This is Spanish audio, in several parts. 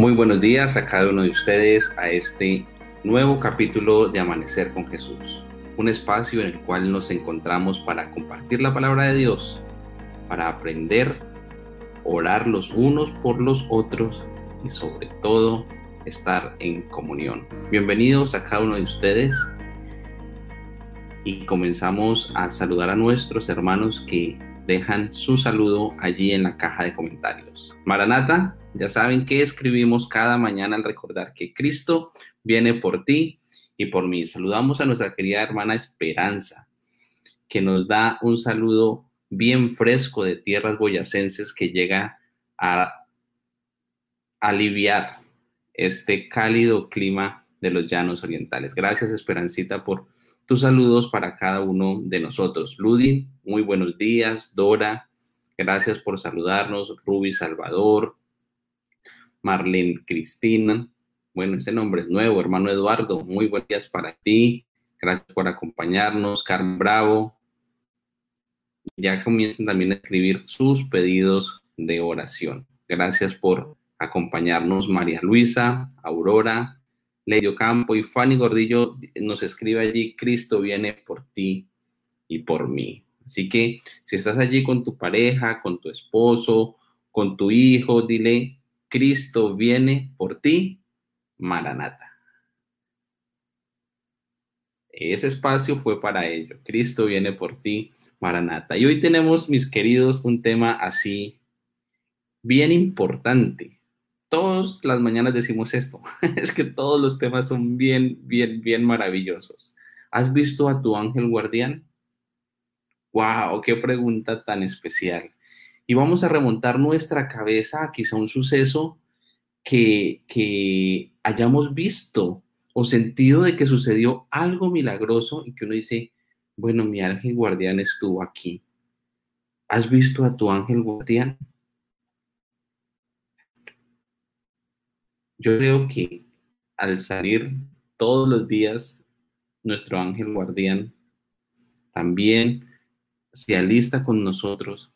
Muy buenos días a cada uno de ustedes a este nuevo capítulo de Amanecer con Jesús, un espacio en el cual nos encontramos para compartir la palabra de Dios, para aprender, orar los unos por los otros y sobre todo estar en comunión. Bienvenidos a cada uno de ustedes y comenzamos a saludar a nuestros hermanos que dejan su saludo allí en la caja de comentarios. Maranata, ya saben que escribimos cada mañana al recordar que Cristo viene por ti y por mí. Saludamos a nuestra querida hermana Esperanza, que nos da un saludo bien fresco de tierras boyacenses que llega a aliviar este cálido clima de los llanos orientales. Gracias, Esperancita, por tus saludos para cada uno de nosotros. Ludi, muy buenos días. Dora, gracias por saludarnos. Ruby Salvador, Marlene Cristina. Bueno, ese nombre es nuevo, hermano Eduardo. Muy buenos días para ti. Gracias por acompañarnos. Carmen Bravo. Ya comienzan también a escribir sus pedidos de oración. Gracias por acompañarnos, María Luisa, Aurora, Leidio Campo y Fanny Gordillo nos escribe allí, Cristo viene por ti y por mí. Así que si estás allí con tu pareja, con tu esposo, con tu hijo, dile, Cristo viene por ti, Maranata. Ese espacio fue para ello. Cristo viene por ti, Maranata. Y hoy tenemos, mis queridos, un tema así bien importante. Todas las mañanas decimos esto. es que todos los temas son bien, bien, bien maravillosos. ¿Has visto a tu ángel guardián? ¡Wow! ¡Qué pregunta tan especial! y vamos a remontar nuestra cabeza a quizá un suceso que, que hayamos visto o sentido de que sucedió algo milagroso y que uno dice, bueno, mi ángel guardián estuvo aquí. ¿Has visto a tu ángel guardián? Yo creo que al salir todos los días, nuestro ángel guardián también se alista con nosotros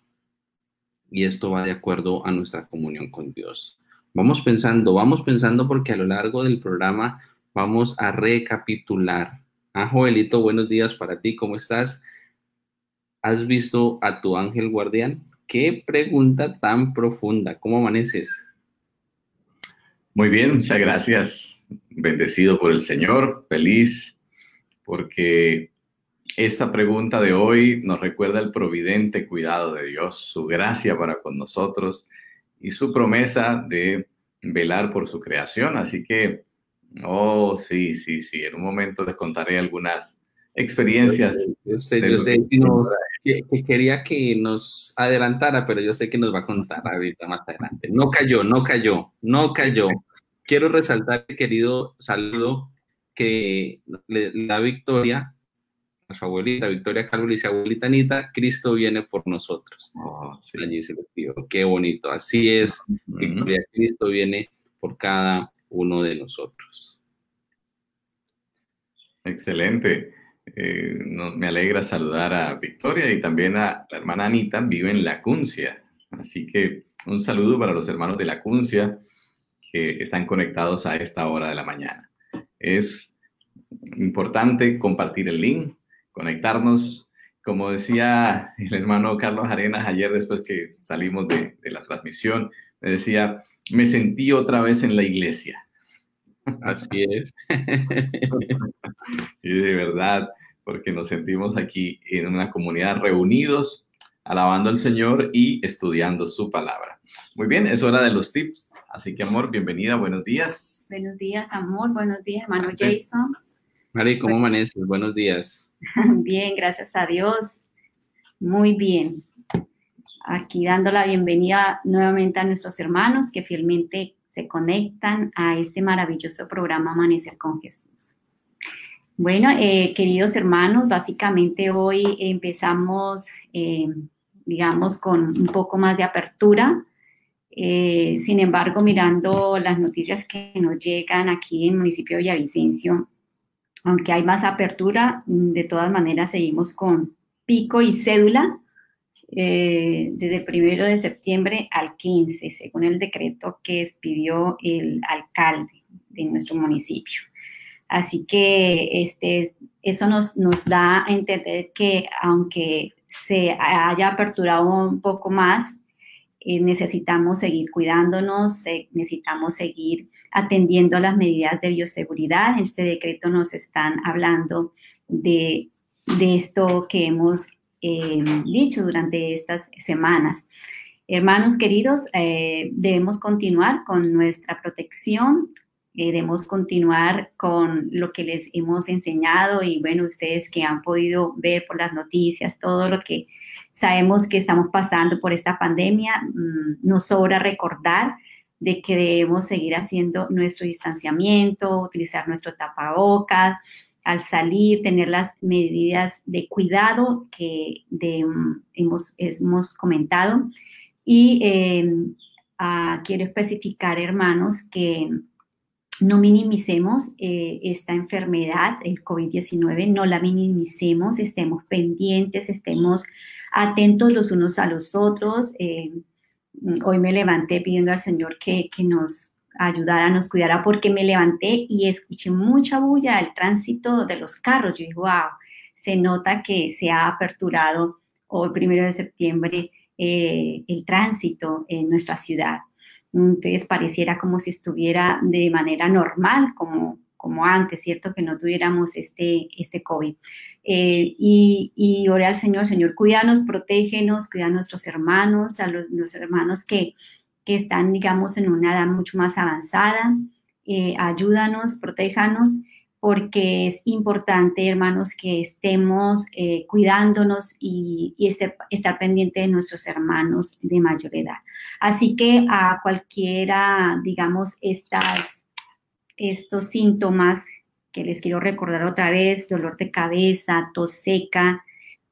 y esto va de acuerdo a nuestra comunión con Dios. Vamos pensando, vamos pensando porque a lo largo del programa vamos a recapitular. Ah, Joelito, buenos días para ti, ¿cómo estás? ¿Has visto a tu ángel guardián? Qué pregunta tan profunda, ¿cómo amaneces? Muy bien, muchas gracias. Bendecido por el Señor, feliz, porque esta pregunta de hoy nos recuerda el providente cuidado de Dios, su gracia para con nosotros y su promesa de velar por su creación. Así que, oh, sí, sí, sí, en un momento les contaré algunas experiencias. Yo sé, yo sé que, quería que nos adelantara, pero yo sé que nos va a contar ahorita más adelante. No cayó, no cayó, no cayó. Quiero resaltar, querido saludo, que la victoria a su abuelita Victoria Calvo y dice, abuelita Anita, Cristo viene por nosotros. Oh, Allí se. Qué bonito. Así es, Victoria, Cristo viene por cada uno de nosotros. Excelente. Eh, me alegra saludar a Victoria y también a la hermana Anita, vive en La Cuncia. Así que un saludo para los hermanos de La Cuncia que están conectados a esta hora de la mañana. Es importante compartir el link conectarnos. Como decía el hermano Carlos Arenas ayer después que salimos de, la transmisión, me decía, me sentí otra vez en la iglesia. Así es. y de verdad, porque nos sentimos aquí en una comunidad reunidos, alabando al Señor y estudiando su palabra. Muy bien, es hora de los tips. Así que, amor, bienvenida, buenos días. Buenos días, amor, buenos días, hermano Jason. Mari, ¿cómo amaneces? Buenos días. Bien, gracias a Dios. Muy bien. Aquí dando la bienvenida nuevamente a nuestros hermanos que fielmente se conectan a este maravilloso programa Amanecer con Jesús. Bueno, eh, queridos hermanos, básicamente hoy empezamos, eh, digamos, con un poco más de apertura. Eh, sin embargo, mirando las noticias que nos llegan aquí en el municipio de Villavicencio, aunque hay más apertura, mm, de todas maneras seguimos con pico y cédula eh, desde el primero de septiembre al 15, según el decreto que expidió el alcalde de nuestro municipio. Así que este, eso nos, nos da a entender que aunque se haya aperturado un poco más, eh, necesitamos seguir cuidándonos, necesitamos seguir atendiendo las medidas de bioseguridad. En este decreto nos están hablando de, esto que hemos eh, dicho durante estas semanas. Hermanos queridos, eh, debemos continuar con nuestra protección, debemos continuar con lo que les hemos enseñado y bueno, ustedes que han podido ver por las noticias todo lo que sabemos que estamos pasando por esta pandemia, mm, nos sobra recordar de que debemos seguir haciendo nuestro distanciamiento, utilizar nuestro tapabocas, al salir, tener las medidas de cuidado que mm, hemos, hemos, comentado. Y em, ah, quiero especificar, hermanos, que no minimicemos eh, esta enfermedad, el COVID-19, no la minimicemos, estemos pendientes, estemos atentos los unos a los otros. Eh, hoy me levanté pidiendo al Señor que, nos ayudara, nos cuidara, porque me levanté y escuché mucha bulla del tránsito de los carros. Yo dije, wow, se nota que se ha aperturado hoy, primero de septiembre, eh, el tránsito en nuestra ciudad. Entonces pareciera como si estuviera de manera normal, como, como antes, ¿cierto? Que no tuviéramos este, este COVID. Eh, y, y oré al Señor, Señor, cuídanos, protégenos, cuida a nuestros hermanos, a los, hermanos que, que, están, digamos, en una edad mucho más avanzada. Eh, ayúdanos, protéjanos porque es importante, hermanos, que estemos eh, cuidándonos y, este, estar pendiente de nuestros hermanos de mayor edad. Así que a cualquiera, digamos, estas, estos síntomas que les quiero recordar otra vez, dolor de cabeza, tos seca,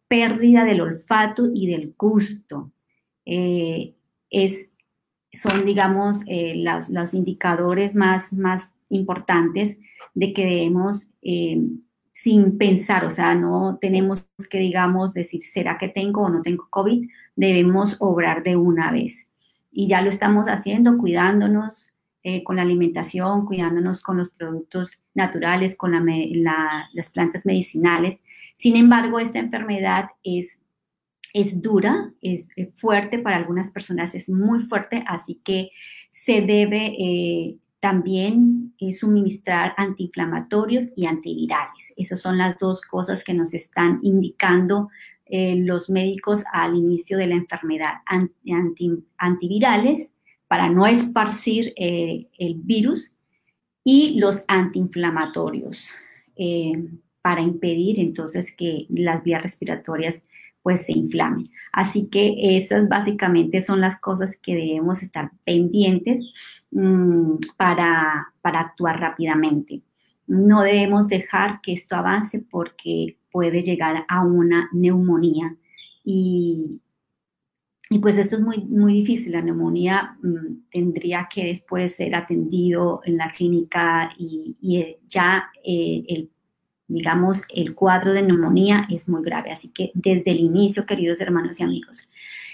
pérdida del olfato y del gusto, eh, son, digamos, eh, los, indicadores más, más importantes de que debemos, eh, sin pensar, o sea, no tenemos que, digamos, decir, ¿será que tengo o no tengo COVID? Debemos obrar de una vez. Y ya lo estamos haciendo, cuidándonos eh, con la alimentación, cuidándonos con los productos naturales, con las plantas medicinales. Sin embargo, esta enfermedad es es dura, es fuerte, para algunas personas es muy fuerte, así que se debe eh, también eh, suministrar antiinflamatorios y antivirales. Esas son las dos cosas que nos están indicando eh, los médicos al inicio de la enfermedad. antivirales para no esparcir eh, el virus y los antiinflamatorios para impedir entonces que las vías respiratorias pues se inflame. Así que esas básicamente son las cosas que debemos estar pendientes mm, para, para actuar rápidamente. No debemos dejar que esto avance porque puede llegar a una neumonía y, y pues esto es muy, muy difícil. La neumonía mm, tendría que después ser atendido en la clínica y, y ya eh, el digamos, el cuadro de neumonía es muy grave. Así que desde el inicio, queridos hermanos y amigos,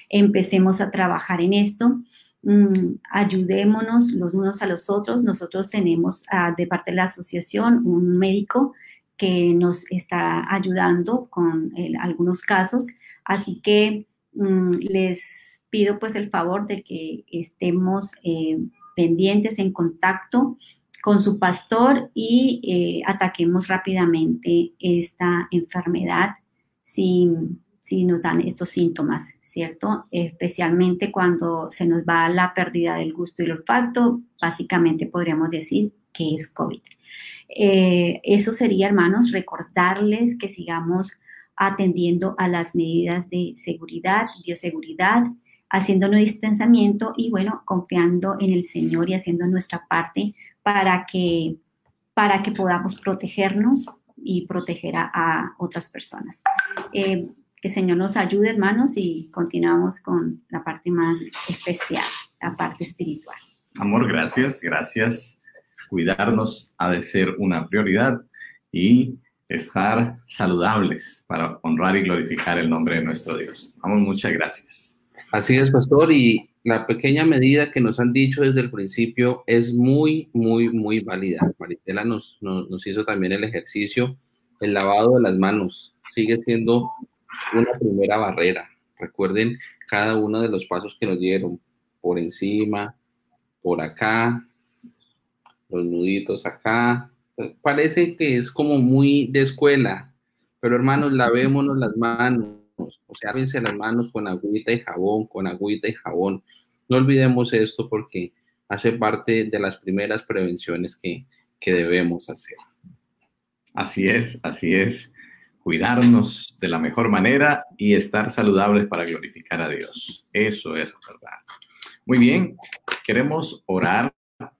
empecemos a trabajar en esto. Mm, ayudémonos los unos a los otros. Nosotros tenemos ah, de parte de la asociación un médico que nos está ayudando con algunos casos. Así que mm, les pido pues el favor de que estemos eh, pendientes, en contacto con su pastor y eh, ataquemos rápidamente esta enfermedad si, si nos dan estos síntomas, ¿cierto? Especialmente cuando se nos va la pérdida del gusto y el olfato, básicamente podríamos decir que es COVID. Eh, eso sería, hermanos, recordarles que sigamos atendiendo a las medidas de seguridad, bioseguridad, haciéndonos distanciamiento y, bueno, confiando en el Señor y haciendo nuestra parte para que, para que podamos protegernos y proteger a, otras personas. Eh, que el Señor nos ayude, hermanos, y continuamos con la parte más especial, la parte espiritual. Amor, gracias, gracias. Cuidarnos ha de ser una prioridad y estar saludables para honrar y glorificar el nombre de nuestro Dios. Vamos, muchas gracias. Así es, pastor, y la pequeña medida que nos han dicho desde el principio es muy, muy, muy válida. Maritela nos, nos, nos hizo también el ejercicio, el lavado de las manos sigue siendo una primera barrera. Recuerden cada uno de los pasos que nos dieron, por encima, por acá, los nuditos acá. Parece que es como muy de escuela, pero hermanos, lavémonos las manos, o sea, lávense las manos con agüita y jabón, con agüita y jabón. No olvidemos esto porque hace parte de las primeras prevenciones que, que debemos hacer. Así es, así es. Cuidarnos de la mejor manera y estar saludables para glorificar a Dios. Eso es verdad. Muy bien, queremos orar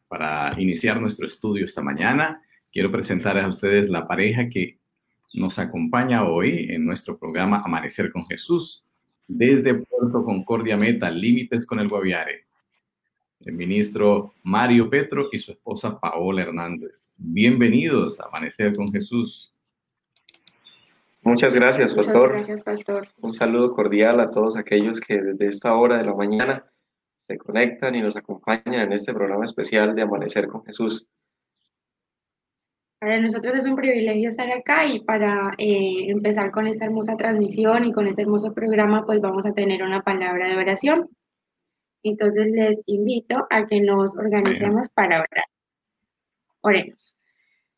para iniciar nuestro estudio esta mañana. Quiero presentar a ustedes la pareja que nos acompaña hoy en nuestro programa Amanecer con Jesús desde Puerto Concordia Meta, límites con el Guaviare. El ministro Mario Petro y su esposa Paola Hernández. Bienvenidos a Amanecer con Jesús. Muchas gracias, pastor. Muchas gracias, pastor. Un saludo cordial a todos aquellos que desde esta hora de la mañana se conectan y nos acompañan en este programa especial de Amanecer con Jesús. Para nosotros es un privilegio estar acá y para eh, empezar con esta hermosa transmisión y con este hermoso programa, pues vamos a tener una palabra de oración. Entonces les invito a que nos organicemos para orar. Oremos.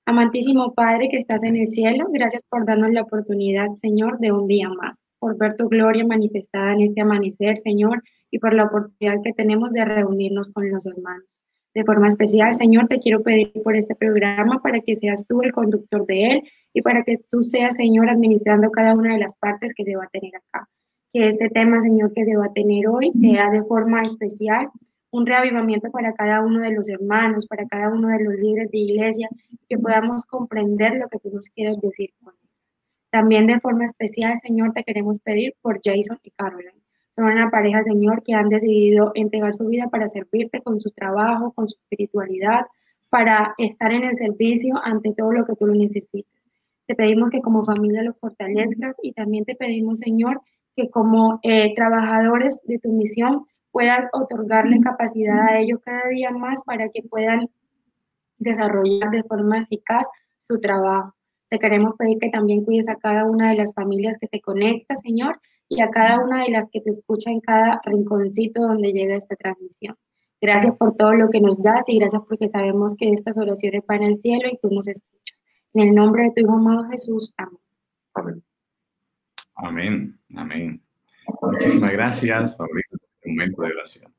Amantísimo Padre que estás en el cielo, gracias por darnos la oportunidad, Señor, de un día más, por ver tu gloria manifestada en este amanecer, Señor, y por la oportunidad que tenemos de reunirnos con los hermanos. De forma especial, Señor, te quiero pedir por este programa para que seas tú el conductor de él y para que tú seas, Señor, administrando cada una de las partes que se va a tener acá. Que este tema, Señor, que se va a tener hoy sea de forma especial un reavivamiento para cada uno de los hermanos, para cada uno de los líderes de iglesia, que podamos comprender lo que tú nos quieres decir. También de forma especial, Señor, te queremos pedir por Jason y Caroline. Son una pareja, Señor, que han decidido entregar su vida para servirte con su trabajo, con su espiritualidad, para estar en el servicio ante todo lo que tú lo necesites. Te pedimos que como familia lo fortalezcas y también te pedimos, Señor, que como eh, trabajadores de tu misión puedas otorgarle capacidad a ellos cada día más para que puedan desarrollar de forma eficaz su trabajo. Te queremos pedir que también cuides a cada una de las familias que se conecta, Señor, y a cada una de las que te escucha en cada rinconcito donde llega esta transmisión. Gracias por todo lo que nos das y gracias porque sabemos que estas oraciones van al cielo y tú nos escuchas. En el nombre de tu Hijo amado Jesús. Amén. Amén. Amén. Muchísimas gracias, Fabricio momento de oración.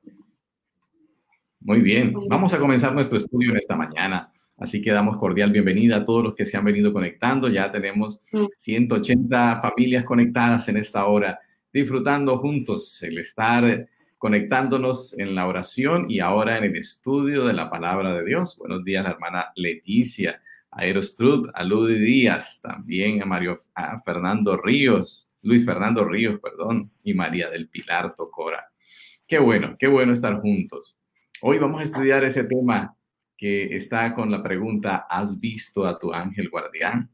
Muy bien, vamos a comenzar nuestro estudio en esta mañana. Así que damos cordial bienvenida a todos los que se han venido conectando. Ya tenemos 180 mm. familias conectadas en esta hora, disfrutando juntos el estar conectándonos en la oración y ahora en el estudio de la palabra de Dios. Buenos días, la hermana Leticia, a Erostrud, a Ludy Díaz, también a Mario a Fernando Ríos, Luis Fernando Ríos, perdón, y María del Pilar Tocora. Qué bueno, qué bueno estar juntos. Hoy vamos a estudiar ese tema que está con la pregunta, ¿has visto a tu ángel guardián?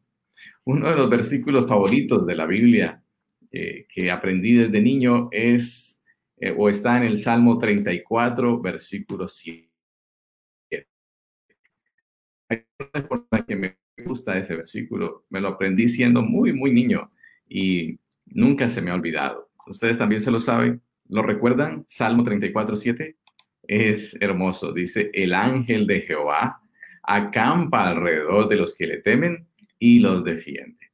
Uno de los versículos favoritos de la Biblia eh, que aprendí desde niño es eh, o está en el Salmo 34, versículo 7. Hay una forma que me gusta ese versículo. Me lo aprendí siendo muy, muy niño y nunca se me ha olvidado. Ustedes también se lo saben. ¿Lo recuerdan? Salmo 34, 7. Es hermoso. Dice, el ángel de Jehová acampa alrededor de los que le temen y los defiende.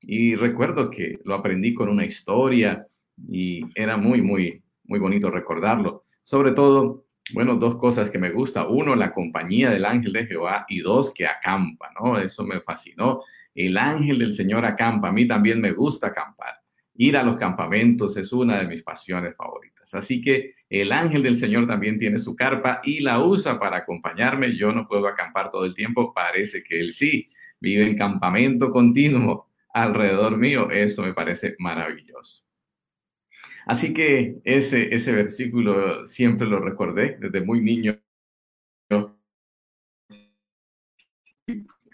Y recuerdo que lo aprendí con una historia y era muy, muy, muy bonito recordarlo. Sobre todo, bueno, dos cosas que me gusta. Uno, la compañía del ángel de Jehová y dos, que acampa, ¿no? Eso me fascinó. El ángel del Señor acampa. A mí también me gusta acampar. Ir a los campamentos es una de mis pasiones favoritas. Así que el ángel del Señor también tiene su carpa y la usa para acompañarme. Yo no puedo acampar todo el tiempo, parece que él sí. Vive en campamento continuo alrededor mío. Eso me parece maravilloso. Así que ese, ese versículo siempre lo recordé desde muy niño.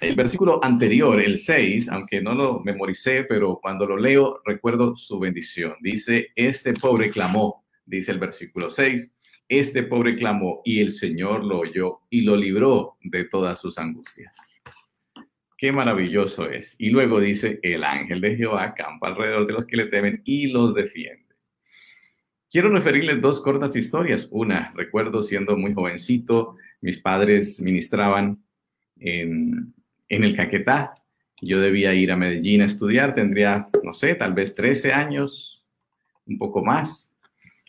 El versículo anterior, el 6, aunque no lo memoricé, pero cuando lo leo recuerdo su bendición. Dice, este pobre clamó, dice el versículo 6, este pobre clamó y el Señor lo oyó y lo libró de todas sus angustias. Qué maravilloso es. Y luego dice, el ángel de Jehová campa alrededor de los que le temen y los defiende. Quiero referirles dos cortas historias. Una, recuerdo siendo muy jovencito, mis padres ministraban en, en el Caquetá. Yo debía ir a Medellín a estudiar, tendría, no sé, tal vez 13 años, un poco más.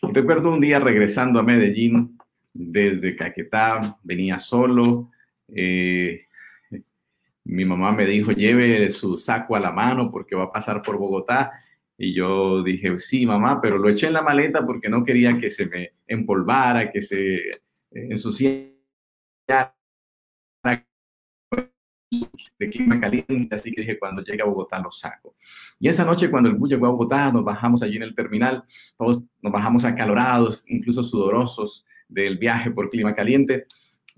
Recuerdo un día regresando a Medellín desde Caquetá, venía solo. Eh, mi mamá me dijo, lleve su saco a la mano porque va a pasar por Bogotá. Y yo dije, sí, mamá, pero lo eché en la maleta porque no quería que se me empolvara, que se ensuciara de clima caliente, así que dije, cuando llegue a Bogotá lo saco. Y esa noche cuando el bus llegó a Bogotá, nos bajamos allí en el terminal, todos nos bajamos acalorados, incluso sudorosos del viaje por clima caliente.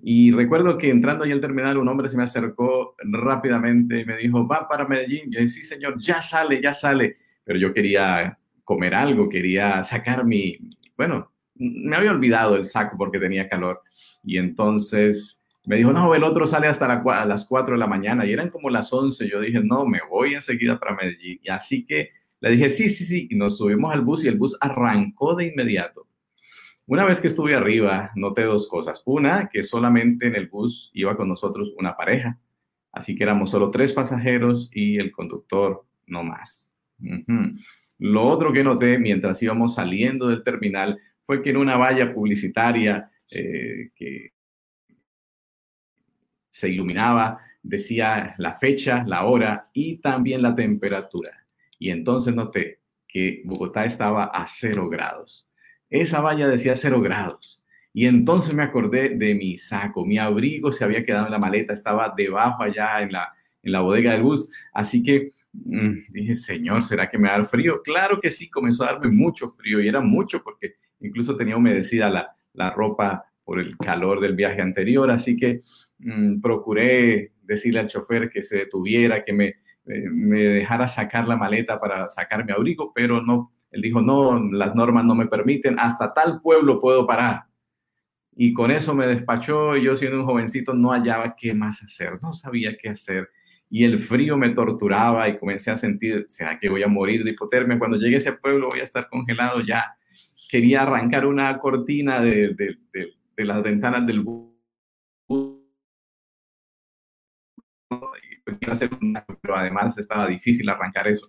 Y recuerdo que entrando allí al terminal, un hombre se me acercó rápidamente y me dijo, va para Medellín. Yo dije, sí, señor, ya sale, ya sale. Pero yo quería comer algo, quería sacar mi, bueno, me había olvidado el saco porque tenía calor. Y entonces me dijo, no, el otro sale hasta las 4 de la mañana y eran como las 11. Yo dije, no, me voy enseguida para Medellín. Y así que le dije, sí, sí, sí. Y nos subimos al bus y el bus arrancó de inmediato. Una vez que estuve arriba, noté dos cosas. Una, que solamente en el bus iba con nosotros una pareja. Así que éramos solo tres pasajeros y el conductor no más. Lo otro que noté mientras íbamos saliendo del terminal fue que en una valla publicitaria eh, que se iluminaba, decía la fecha, la hora y también la temperatura. Y entonces noté que Bogotá estaba a cero grados. Esa valla decía cero grados. Y entonces me acordé de mi saco, mi abrigo se había quedado en la maleta, estaba debajo allá en la, en la bodega del bus. Así que mm, dije, Señor, ¿será que me da frío? Claro que sí, comenzó a darme mucho frío y era mucho porque incluso tenía humedecida la, la ropa por el calor del viaje anterior. Así que Mm, procuré decirle al chofer que se detuviera, que me, eh, me dejara sacar la maleta para sacar mi abrigo, pero no, él dijo, no, las normas no me permiten, hasta tal pueblo puedo parar. Y con eso me despachó y yo siendo un jovencito no hallaba qué más hacer, no sabía qué hacer. Y el frío me torturaba y comencé a sentir, ¿será que voy a morir de hipotermia? Cuando llegue a ese pueblo voy a estar congelado ya. Quería arrancar una cortina de, de, de, de las ventanas del bus pero además estaba difícil arrancar eso.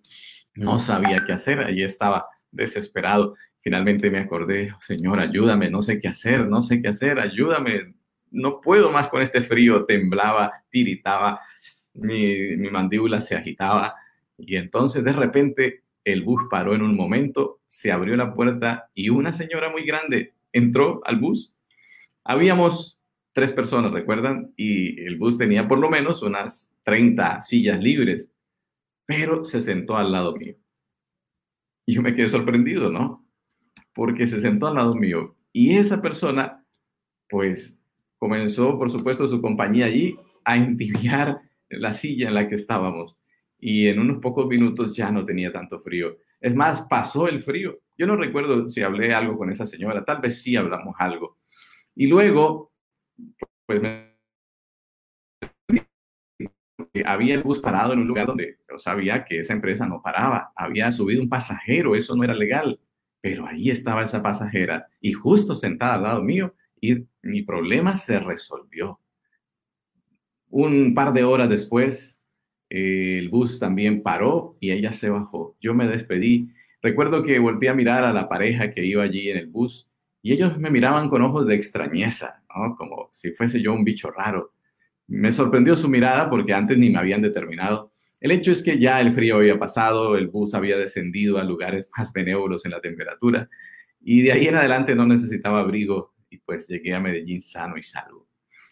No sabía qué hacer, allí estaba desesperado. Finalmente me acordé, Señor, ayúdame, no sé qué hacer, no sé qué hacer, ayúdame, no puedo más con este frío, temblaba, tiritaba, mi mandíbula se agitaba y entonces de repente el bus paró en un momento, se abrió la puerta y una señora muy grande entró al bus. Habíamos tres personas, ¿recuerdan? Y el bus tenía por lo menos unas 30 sillas libres, pero se sentó al lado mío. Y yo me quedé sorprendido, ¿no? Porque se sentó al lado mío. Y esa persona, pues, comenzó, por supuesto, su compañía allí a entibiar la silla en la que estábamos. Y en unos pocos minutos ya no tenía tanto frío. Es más, pasó el frío. Yo no recuerdo si hablé algo con esa señora, tal vez sí hablamos algo. Y luego, pues había el bus parado en un lugar donde yo sabía que esa empresa no paraba. Había subido un pasajero, eso no era legal. Pero ahí estaba esa pasajera y justo sentada al lado mío y mi problema se resolvió. Un par de horas después, el bus también paró y ella se bajó. Yo me despedí. Recuerdo que volteé a mirar a la pareja que iba allí en el bus y ellos me miraban con ojos de extrañeza, como si fuese yo un bicho raro. Me sorprendió su mirada porque antes ni me habían determinado. El hecho es que ya el frío había pasado, el bus había descendido a lugares más benévolos en la temperatura y de ahí en adelante no necesitaba abrigo y pues llegué a Medellín sano y salvo.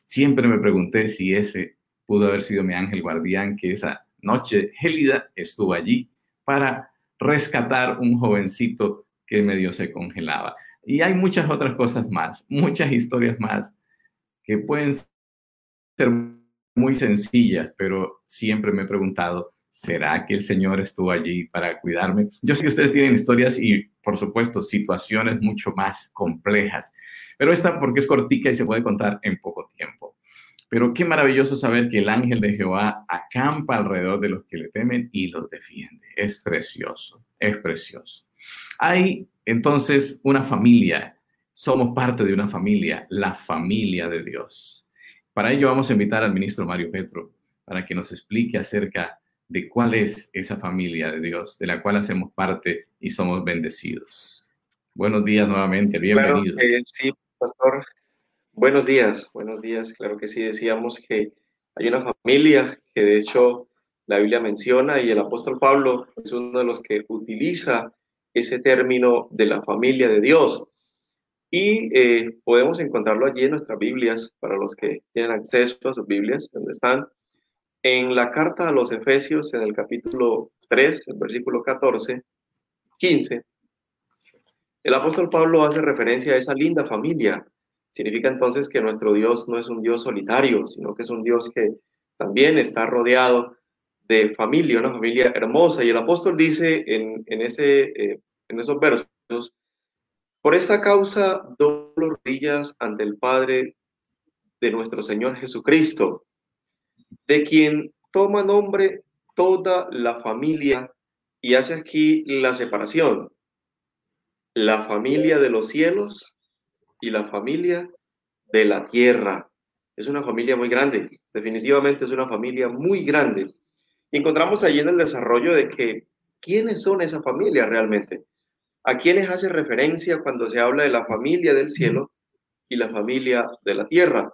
Siempre me pregunté si ese pudo haber sido mi ángel guardián que esa noche gélida estuvo allí para rescatar un jovencito que medio se congelaba. Y hay muchas otras cosas más, muchas historias más que pueden ser muy sencillas, pero siempre me he preguntado, ¿será que el Señor estuvo allí para cuidarme? Yo sé que ustedes tienen historias y, por supuesto, situaciones mucho más complejas, pero esta porque es cortica y se puede contar en poco tiempo. Pero qué maravilloso saber que el ángel de Jehová acampa alrededor de los que le temen y los defiende. Es precioso, es precioso. Hay entonces una familia, somos parte de una familia, la familia de Dios. Para ello vamos a invitar al ministro Mario Petro para que nos explique acerca de cuál es esa familia de Dios, de la cual hacemos parte y somos bendecidos. Buenos días nuevamente, bienvenido. sí, pastor. Buenos días, buenos días. Claro que sí, decíamos que hay una familia que de hecho la Biblia menciona y el apóstol Pablo es uno de los que utiliza ese término de la familia de Dios. Y eh, podemos encontrarlo allí en nuestras Biblias, para los que tienen acceso a sus Biblias, donde están. En la carta a los Efesios, en el capítulo 3, el versículo 14, 15, el apóstol Pablo hace referencia a esa linda familia Significa entonces que nuestro Dios no es un Dios solitario, sino que es un Dios que también está rodeado de familia, una familia hermosa. Y el apóstol dice en, ese, eh, en esos versos, por esta causa doblo rodillas ante el Padre de nuestro Señor Jesucristo, de quien toma nombre toda la familia y hace aquí la separación, la familia de los cielos y la familia de la tierra. Es una familia muy grande, definitivamente es una familia muy grande. Encontramos allí en el desarrollo de que, ¿quiénes son esa familia realmente? ¿A quiénes hace referencia cuando se habla de la familia del cielo y la familia de la tierra?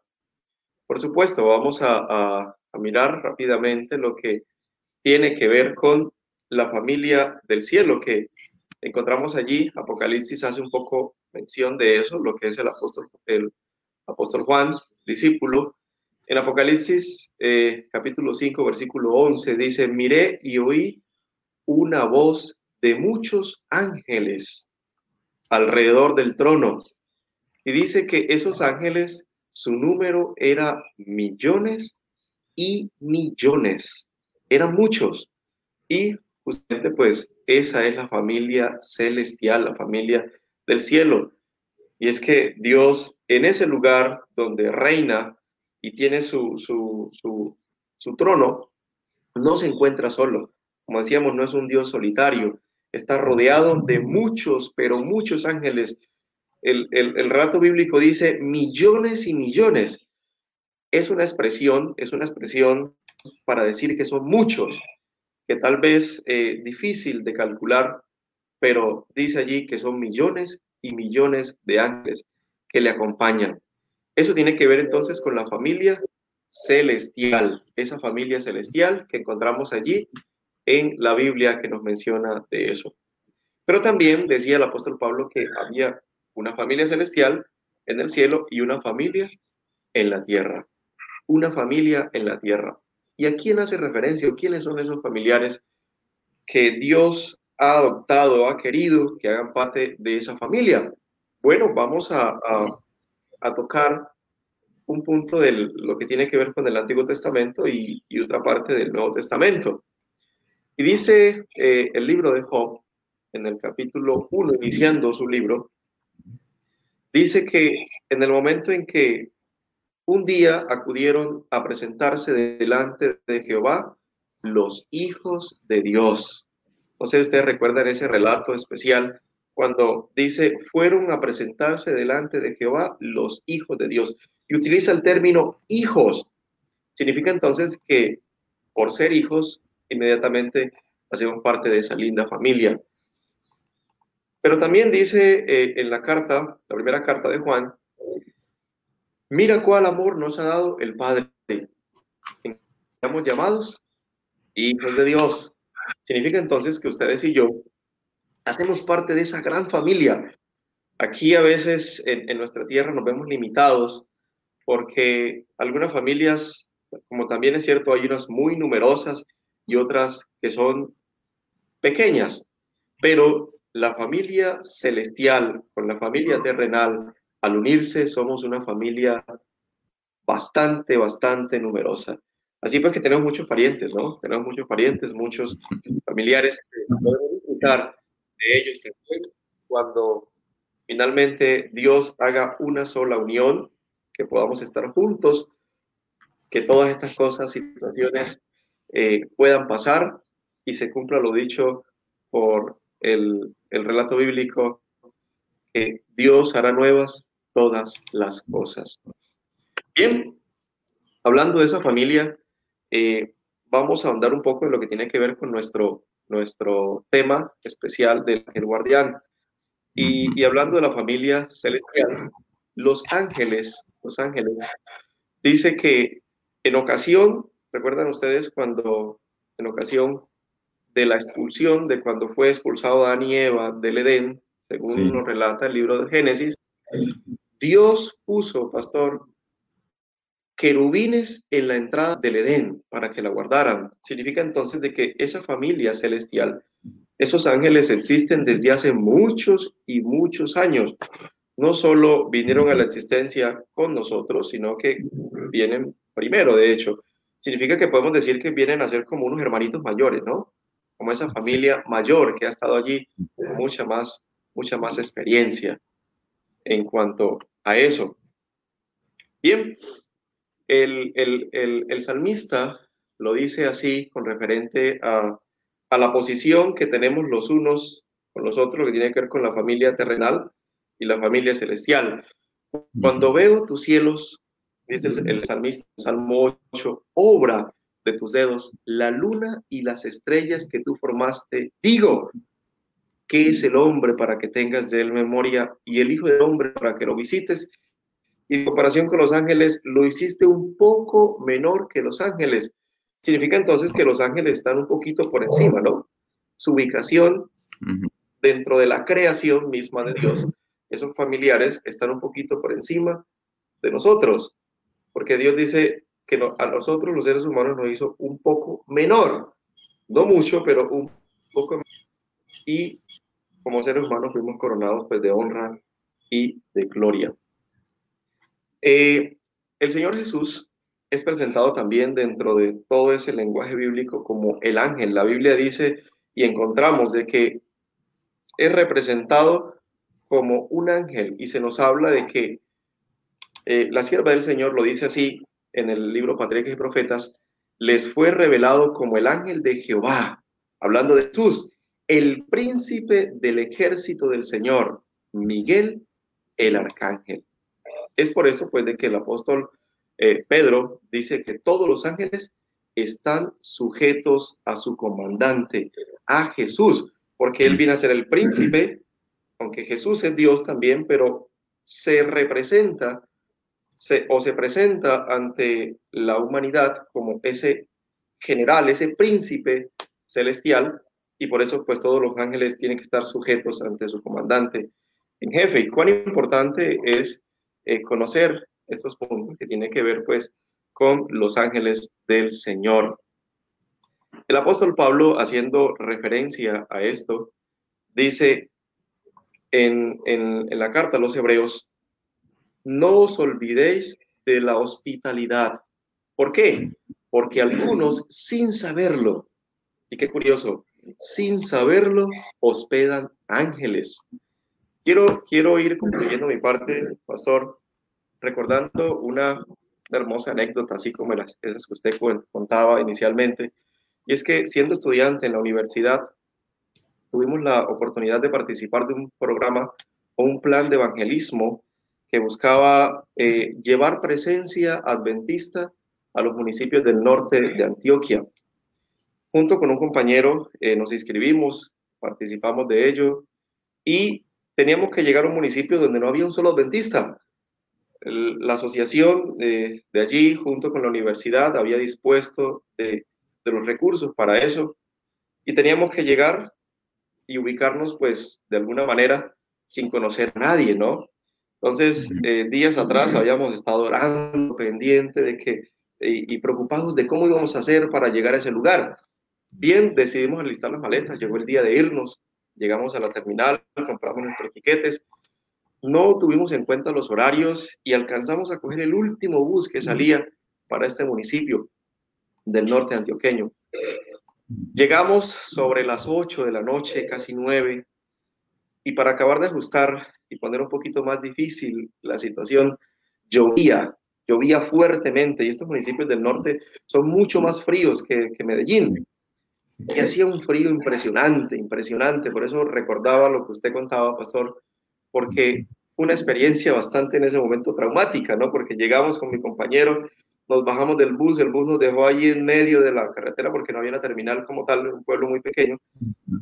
Por supuesto, vamos a, mirar rápidamente lo que tiene que ver con la familia del cielo, que encontramos allí, Apocalipsis hace un poco mención de eso, lo que es el apóstol, el apóstol Juan, discípulo. En Apocalipsis eh, capítulo 5, versículo 11 dice, miré y oí una voz de muchos ángeles alrededor del trono. Y dice que esos ángeles, su número era millones y millones. Eran muchos. Y justamente pues esa es la familia celestial, la familia del cielo. Y es que Dios en ese lugar donde reina y tiene su, su, trono, no se encuentra solo. Como decíamos, no es un Dios solitario, está rodeado de muchos, pero muchos ángeles. El, el, el, bíblico dice millones y millones. Es una expresión, es una expresión para decir que son muchos, que tal vez eh, difícil de calcular, pero dice allí que son millones y millones de ángeles que le acompañan. Eso tiene que ver entonces con la familia celestial, esa familia celestial que encontramos allí en la Biblia que nos menciona de eso. Pero también decía el apóstol Pablo que había una familia celestial en el cielo y una familia en la tierra. Una familia en la tierra. ¿Y a quién hace referencia o quiénes son esos familiares que Dios ha adoptado, ha querido que hagan parte de esa familia. Bueno, vamos a, tocar un punto de lo que tiene que ver con el Antiguo Testamento y, otra parte del Nuevo Testamento. Y dice eh, el libro de Job, en el capítulo 1, iniciando su libro, dice que en el momento en que un día acudieron a presentarse delante de Jehová los hijos de Dios. No sé si ustedes recuerdan ese relato especial cuando dice, fueron a presentarse delante de Jehová los hijos de Dios. Y utiliza el término hijos. Significa entonces que por ser hijos, inmediatamente hacemos parte de esa linda familia. Pero también dice eh, en la carta, la primera carta de Juan, mira cuál amor nos ha dado el Padre. Estamos llamados hijos de Dios. Significa entonces que ustedes y yo hacemos parte de esa gran familia. Aquí a veces en, nuestra tierra nos vemos limitados porque algunas familias, como también es cierto, hay unas muy numerosas y otras que son pequeñas, pero la familia celestial con la familia terrenal, al unirse somos una familia bastante, bastante numerosa. Así pues que tenemos muchos parientes, ¿no? Tenemos muchos parientes, muchos familiares que podemos disfrutar de ellos cuando finalmente Dios haga una sola unión, que podamos estar juntos, que todas estas cosas, situaciones eh, puedan pasar y se cumpla lo dicho por el, el relato bíblico, que Dios hará nuevas todas las cosas. Bien, hablando de esa familia, eh, vamos a ahondar un poco en lo que tiene que ver con nuestro, nuestro tema especial del ángel guardián. Y, y, hablando de la familia celestial, los ángeles, los ángeles, dice que en ocasión, recuerdan ustedes cuando, en ocasión de la expulsión, de cuando fue expulsado Adán y Eva del Edén, según nos relata el libro de Génesis, Dios puso, pastor, querubines en la entrada del Edén para que la guardaran. Significa entonces de que esa familia celestial, esos ángeles existen desde hace muchos y muchos años. No solo vinieron a la existencia con nosotros, sino que vienen primero, de hecho. Significa que podemos decir que vienen a ser como unos hermanitos mayores, ¿no? Como esa familia mayor que ha estado allí con mucha más, mucha más experiencia en cuanto a eso. Bien, el, salmista lo dice así con referente a, la posición que tenemos los unos con los otros, que tiene que ver con la familia terrenal y la familia celestial. Cuando veo tus cielos, dice el, el salmista, Salmo 8, obra de tus dedos, la luna y las estrellas que tú formaste, digo, ¿qué es el hombre para que tengas de él memoria y el hijo del hombre para que lo visites? y en comparación con los ángeles, lo hiciste un poco menor que los ángeles. Significa entonces que los ángeles están un poquito por encima, ¿no? Su ubicación dentro de la creación misma de Dios, esos familiares están un poquito por encima de nosotros, porque Dios dice que a nosotros los seres humanos nos hizo un poco menor, no mucho, pero un poco. Y como seres humanos fuimos coronados pues de honra y de gloria. Eh, el Señor Jesús es presentado también dentro de todo ese lenguaje bíblico como el ángel. La Biblia dice y encontramos de que es representado como un ángel y se nos habla de que eh, la sierva del Señor lo dice así en el libro Patriarcas y Profetas, les fue revelado como el ángel de Jehová, hablando de Jesús, el príncipe del ejército del Señor, Miguel el arcángel. Es por eso pues de que el apóstol eh, Pedro dice que todos los ángeles están sujetos a su comandante, a Jesús, porque él viene a ser el príncipe, aunque Jesús es Dios también, pero se representa se, o se presenta ante la humanidad como ese general, ese príncipe celestial, y por eso pues todos los ángeles tienen que estar sujetos ante su comandante en jefe. Y cuán importante es eh, conocer estos puntos que tienen que ver pues con los ángeles del Señor. El apóstol Pablo, haciendo referencia a esto, dice en, en, en la carta a los hebreos, no os olvidéis de la hospitalidad. ¿Por qué? Porque algunos, sin saberlo, y qué curioso, sin saberlo, hospedan ángeles. Quiero, quiero ir concluyendo mi parte, pastor, recordando una hermosa anécdota, así como las, esas que usted contaba inicialmente. Y es que siendo estudiante en la universidad, tuvimos la oportunidad de participar de un programa o un plan de evangelismo que buscaba eh, llevar presencia adventista a los municipios del norte de Antioquia. Junto con un compañero eh, nos inscribimos, participamos de ello y teníamos que llegar a un municipio donde no había un solo adventista. la asociación de, allí, junto con la universidad, había dispuesto de, los recursos para eso y teníamos que llegar y ubicarnos, pues, de alguna manera, sin conocer a nadie, ¿no? Entonces, eh, días atrás habíamos estado orando, pendiente de que, y, y, preocupados de cómo íbamos a hacer para llegar a ese lugar. Bien, decidimos enlistar las maletas, llegó el día de irnos llegamos a la terminal, compramos nuestros tiquetes, no tuvimos en cuenta los horarios y alcanzamos a coger el último bus que salía para este municipio. del norte antioqueño. Llegamos sobre las 8 de la noche, casi 9, y para acabar de ajustar y poner un poquito más difícil la situación, llovía, llovía fuertemente y estos municipios del norte son mucho más fríos que, que Medellín. Y hacía un frío impresionante, impresionante. Por eso recordaba lo que usted contaba, pastor, porque una experiencia bastante en ese momento traumática, ¿no? Porque llegamos con mi compañero, nos bajamos del bus, el bus nos dejó ahí en medio de la carretera porque no había una terminal como tal, un pueblo muy pequeño.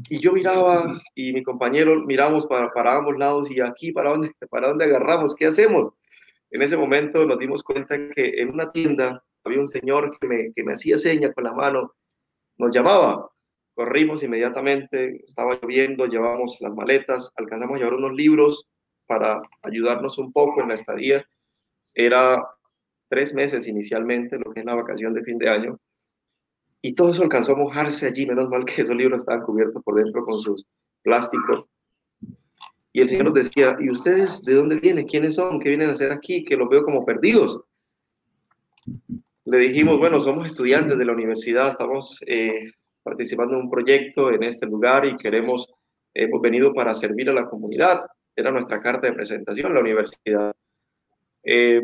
Y yo miraba y mi compañero miramos para, para ambos lados y aquí, ¿para dónde, ¿para dónde agarramos? ¿Qué hacemos? En ese momento nos dimos cuenta que en una tienda había un señor que me, que me hacía señas con la mano, nos llamaba. Corrimos inmediatamente, estaba lloviendo, llevamos las maletas, alcanzamos a llevar unos libros para ayudarnos un poco en la estadía. Era tres meses inicialmente, lo que es la vacación de fin de año. Y todo eso alcanzó a mojarse allí, menos mal que esos libros estaban cubiertos por dentro con sus plásticos. Y el Señor nos decía, ¿y ustedes de dónde vienen? ¿Quiénes son? ¿Qué vienen a hacer aquí? Que los veo como perdidos. Le dijimos, bueno, somos estudiantes de la universidad, estamos eh, participando en un proyecto en este lugar y queremos, hemos venido para servir a la comunidad. Era nuestra carta de presentación, la universidad. Eh,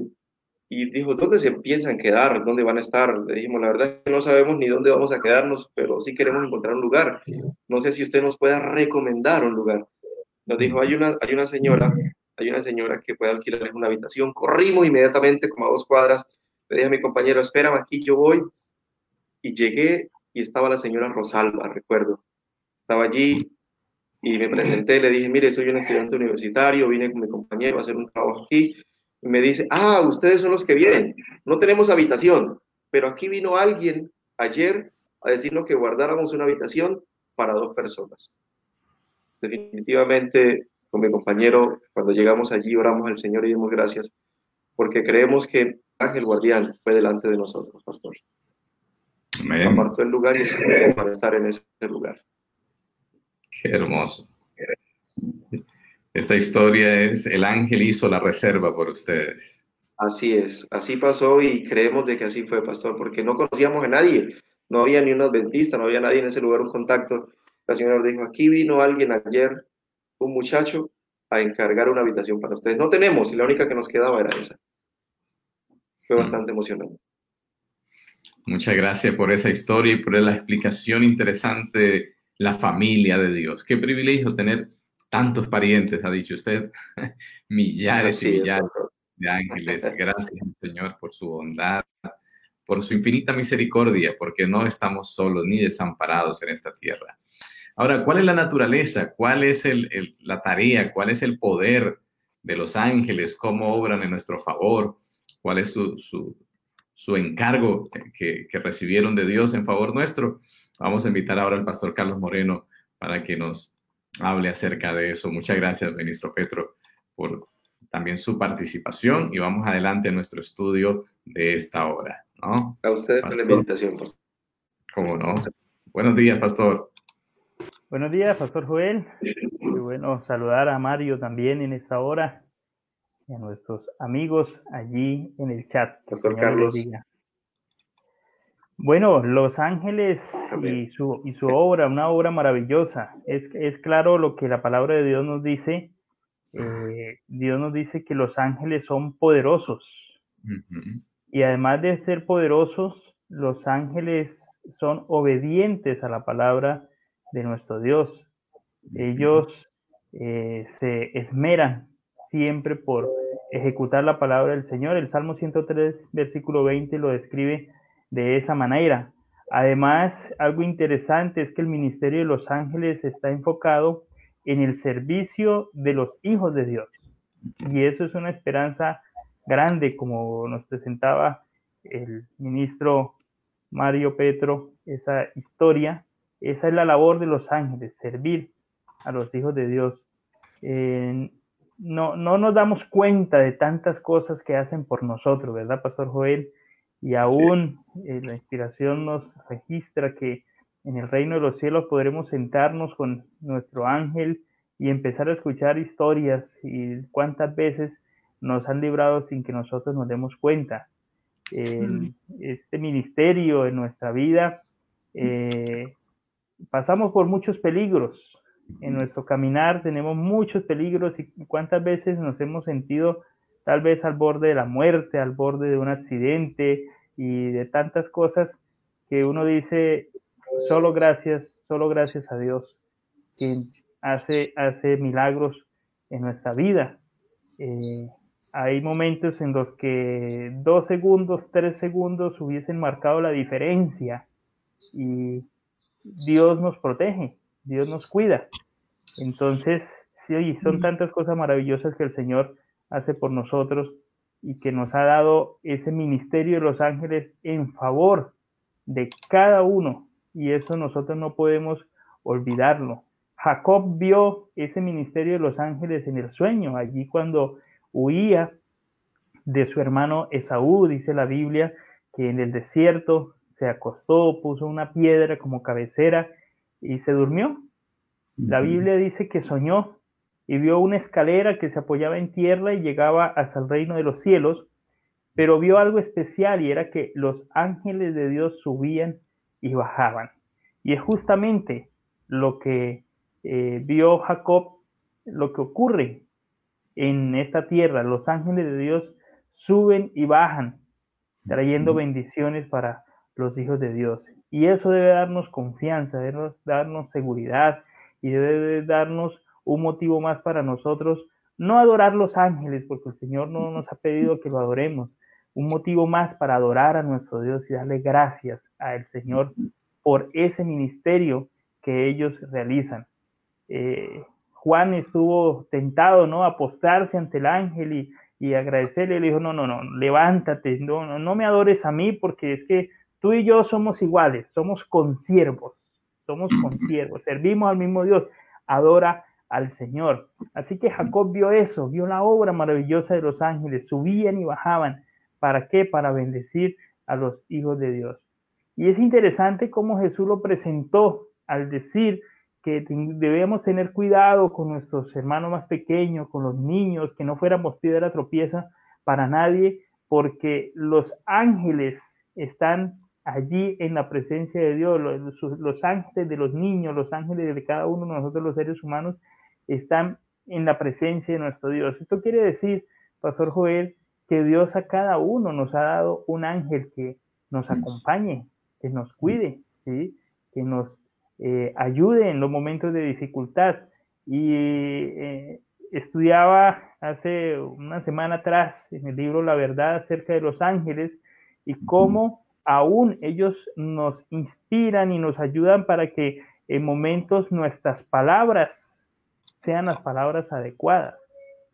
y dijo, ¿dónde se piensan quedar? ¿Dónde van a estar? Le dijimos, la verdad es que no sabemos ni dónde vamos a quedarnos, pero sí queremos encontrar un lugar. No sé si usted nos pueda recomendar un lugar. Nos dijo, hay una, hay una señora, hay una señora que puede alquilarles una habitación. Corrimos inmediatamente como a dos cuadras. Le dije a mi compañero, espérame aquí, yo voy. Y llegué y estaba la señora Rosalba, recuerdo. Estaba allí y me presenté, le dije, mire, soy un estudiante universitario, vine con mi compañero a hacer un trabajo aquí me dice, ah, ustedes son los que vienen, no tenemos habitación, pero aquí vino alguien ayer a decirnos que guardáramos una habitación para dos personas. Definitivamente, con mi compañero, cuando llegamos allí, oramos al Señor y dimos gracias, porque creemos que Ángel Guardián fue delante de nosotros, pastor. Amén. Apartó el lugar y para estar en ese lugar. Qué hermoso. Esta historia es el ángel hizo la reserva por ustedes. Así es, así pasó y creemos de que así fue, pastor, porque no conocíamos a nadie, no había ni un adventista, no había nadie en ese lugar, un contacto. La señora dijo, aquí vino alguien ayer, un muchacho, a encargar una habitación para ustedes. No tenemos y la única que nos quedaba era esa. Fue mm. bastante emocionante. Muchas gracias por esa historia y por la explicación interesante de la familia de Dios. Qué privilegio tener tantos parientes, ha dicho usted, millares y millares de ángeles. Gracias, Señor, por su bondad, por su infinita misericordia, porque no estamos solos ni desamparados en esta tierra. Ahora, ¿cuál es la naturaleza? ¿Cuál es el, la tarea? ¿Cuál es el poder de los ángeles? ¿Cómo obran en nuestro favor? ¿Cuál es su, su, su encargo que, que recibieron de Dios en favor nuestro? Vamos a invitar ahora al pastor Carlos Moreno para que nos hable acerca de eso. Muchas gracias, ministro Petro, por también su participación y vamos adelante en nuestro estudio de esta hora. ¿no? A usted la invitación, pastor. ¿Cómo no? Buenos días, pastor. Buenos días, pastor Joel. Muy bueno saludar a Mario también en esta hora y a nuestros amigos allí en el chat. Pastor Carlos. Bueno, Los Ángeles y su, y su obra, una obra maravillosa. Es, es claro lo que la palabra de Dios nos dice. Eh, Dios nos dice que los ángeles son poderosos. Y además de ser poderosos, los ángeles son obedientes a la palabra de nuestro Dios. Ellos eh, se esmeran siempre por ejecutar la palabra del Señor. El Salmo 103, versículo 20 lo describe de esa manera. Además, algo interesante es que el ministerio de los ángeles está enfocado en el servicio de los hijos de Dios. Y eso es una esperanza grande, como nos presentaba el ministro Mario Petro, esa historia. Esa es la labor de los ángeles, servir a los hijos de Dios. no, no nos damos cuenta de tantas cosas que hacen por nosotros, ¿verdad, Pastor Joel? Y aún eh, la inspiración nos registra que en el reino de los cielos podremos sentarnos con nuestro ángel y empezar a escuchar historias y cuántas veces nos han librado sin que nosotros nos demos cuenta. en este ministerio, en nuestra vida, eh, pasamos por muchos peligros. En nuestro caminar tenemos muchos peligros y cuántas veces nos hemos sentido tal vez al borde de la muerte, al borde de un accidente y de tantas cosas que uno dice, solo gracias, solo gracias a Dios, quien hace, hace milagros en nuestra vida. Eh, hay momentos en los que dos segundos, tres segundos hubiesen marcado la diferencia y Dios nos protege, Dios nos cuida. Entonces, sí, son tantas cosas maravillosas que el Señor hace por nosotros y que nos ha dado ese ministerio de los ángeles en favor de cada uno. Y eso nosotros no podemos olvidarlo. Jacob vio ese ministerio de los ángeles en el sueño, allí cuando huía de su hermano Esaú, dice la Biblia, que en el desierto se acostó, puso una piedra como cabecera y se durmió. La Biblia dice que soñó y vio una escalera que se apoyaba en tierra y llegaba hasta el reino de los cielos, pero vio algo especial y era que los ángeles de Dios subían y bajaban. Y es justamente lo que eh, vio Jacob, lo que ocurre en esta tierra. Los ángeles de Dios suben y bajan, trayendo bendiciones para los hijos de Dios. Y eso debe darnos confianza, debe darnos seguridad y debe darnos un motivo más para nosotros no adorar los ángeles, porque el Señor no nos ha pedido que lo adoremos, un motivo más para adorar a nuestro Dios y darle gracias al Señor por ese ministerio que ellos realizan. Eh, Juan estuvo tentado, ¿no? A postrarse ante el ángel y, y agradecerle. Le dijo, no, no, no, levántate, no, no, no me adores a mí porque es que tú y yo somos iguales, somos consiervos, somos consiervos, servimos al mismo Dios, adora al Señor. Así que Jacob vio eso, vio la obra maravillosa de los ángeles, subían y bajaban. ¿Para qué? Para bendecir a los hijos de Dios. Y es interesante cómo Jesús lo presentó al decir que debemos tener cuidado con nuestros hermanos más pequeños, con los niños, que no fuéramos piedra tropieza para nadie, porque los ángeles están allí en la presencia de Dios, los, ángeles de los niños, los ángeles de cada uno de nosotros los seres humanos están en la presencia de nuestro Dios. Esto quiere decir, Pastor Joel, que Dios a cada uno nos ha dado un ángel que nos acompañe, que nos cuide, ¿sí? que nos eh, ayude en los momentos de dificultad. Y eh, estudiaba hace una semana atrás en el libro La verdad acerca de los ángeles y cómo aún ellos nos inspiran y nos ayudan para que en momentos nuestras palabras sean las palabras adecuadas.